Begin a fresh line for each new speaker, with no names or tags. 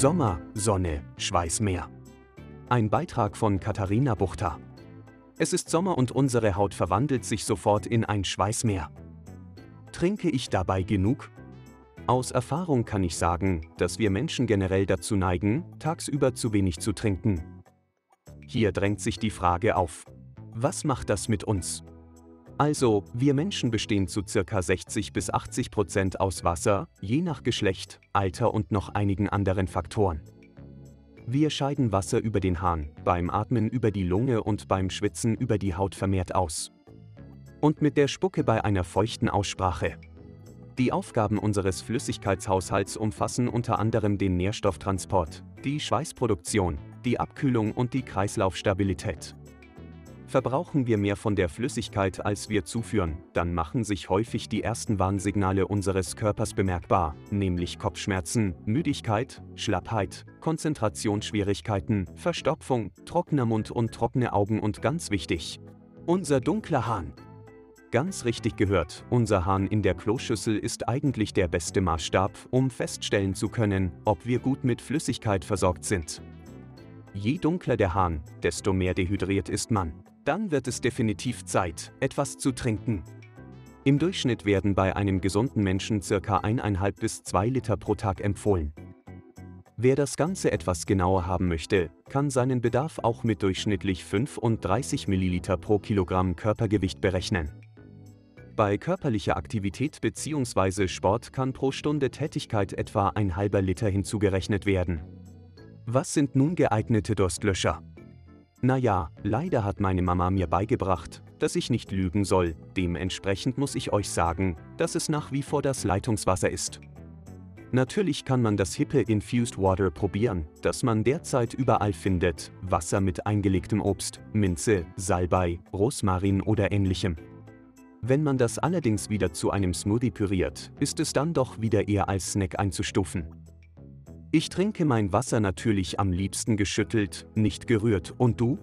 Sommer, Sonne, Schweißmeer. Ein Beitrag von Katharina Buchter. Es ist Sommer und unsere Haut verwandelt sich sofort in ein Schweißmeer. Trinke ich dabei genug? Aus Erfahrung kann ich sagen, dass wir Menschen generell dazu neigen, tagsüber zu wenig zu trinken. Hier drängt sich die Frage auf. Was macht das mit uns? Also, wir Menschen bestehen zu ca. 60 bis 80 Prozent aus Wasser, je nach Geschlecht, Alter und noch einigen anderen Faktoren. Wir scheiden Wasser über den Hahn, beim Atmen über die Lunge und beim Schwitzen über die Haut vermehrt aus. Und mit der Spucke bei einer feuchten Aussprache. Die Aufgaben unseres Flüssigkeitshaushalts umfassen unter anderem den Nährstofftransport, die Schweißproduktion, die Abkühlung und die Kreislaufstabilität. Verbrauchen wir mehr von der Flüssigkeit, als wir zuführen, dann machen sich häufig die ersten Warnsignale unseres Körpers bemerkbar, nämlich Kopfschmerzen, Müdigkeit, Schlappheit, Konzentrationsschwierigkeiten, Verstopfung, trockener Mund und trockene Augen und ganz wichtig, unser dunkler Hahn. Ganz richtig gehört, unser Hahn in der Kloschüssel ist eigentlich der beste Maßstab, um feststellen zu können, ob wir gut mit Flüssigkeit versorgt sind. Je dunkler der Hahn, desto mehr dehydriert ist man dann wird es definitiv Zeit, etwas zu trinken. Im Durchschnitt werden bei einem gesunden Menschen ca. 1,5 bis 2 Liter pro Tag empfohlen. Wer das Ganze etwas genauer haben möchte, kann seinen Bedarf auch mit durchschnittlich 35 ml pro Kilogramm Körpergewicht berechnen. Bei körperlicher Aktivität bzw. Sport kann pro Stunde Tätigkeit etwa ein halber Liter hinzugerechnet werden. Was sind nun geeignete Durstlöscher? Naja, leider hat meine Mama mir beigebracht, dass ich nicht lügen soll, dementsprechend muss ich euch sagen, dass es nach wie vor das Leitungswasser ist. Natürlich kann man das hippe Infused Water probieren, das man derzeit überall findet, Wasser mit eingelegtem Obst, Minze, Salbei, Rosmarin oder ähnlichem. Wenn man das allerdings wieder zu einem Smoothie püriert, ist es dann doch wieder eher als Snack einzustufen. Ich trinke mein Wasser natürlich am liebsten geschüttelt, nicht gerührt. Und du?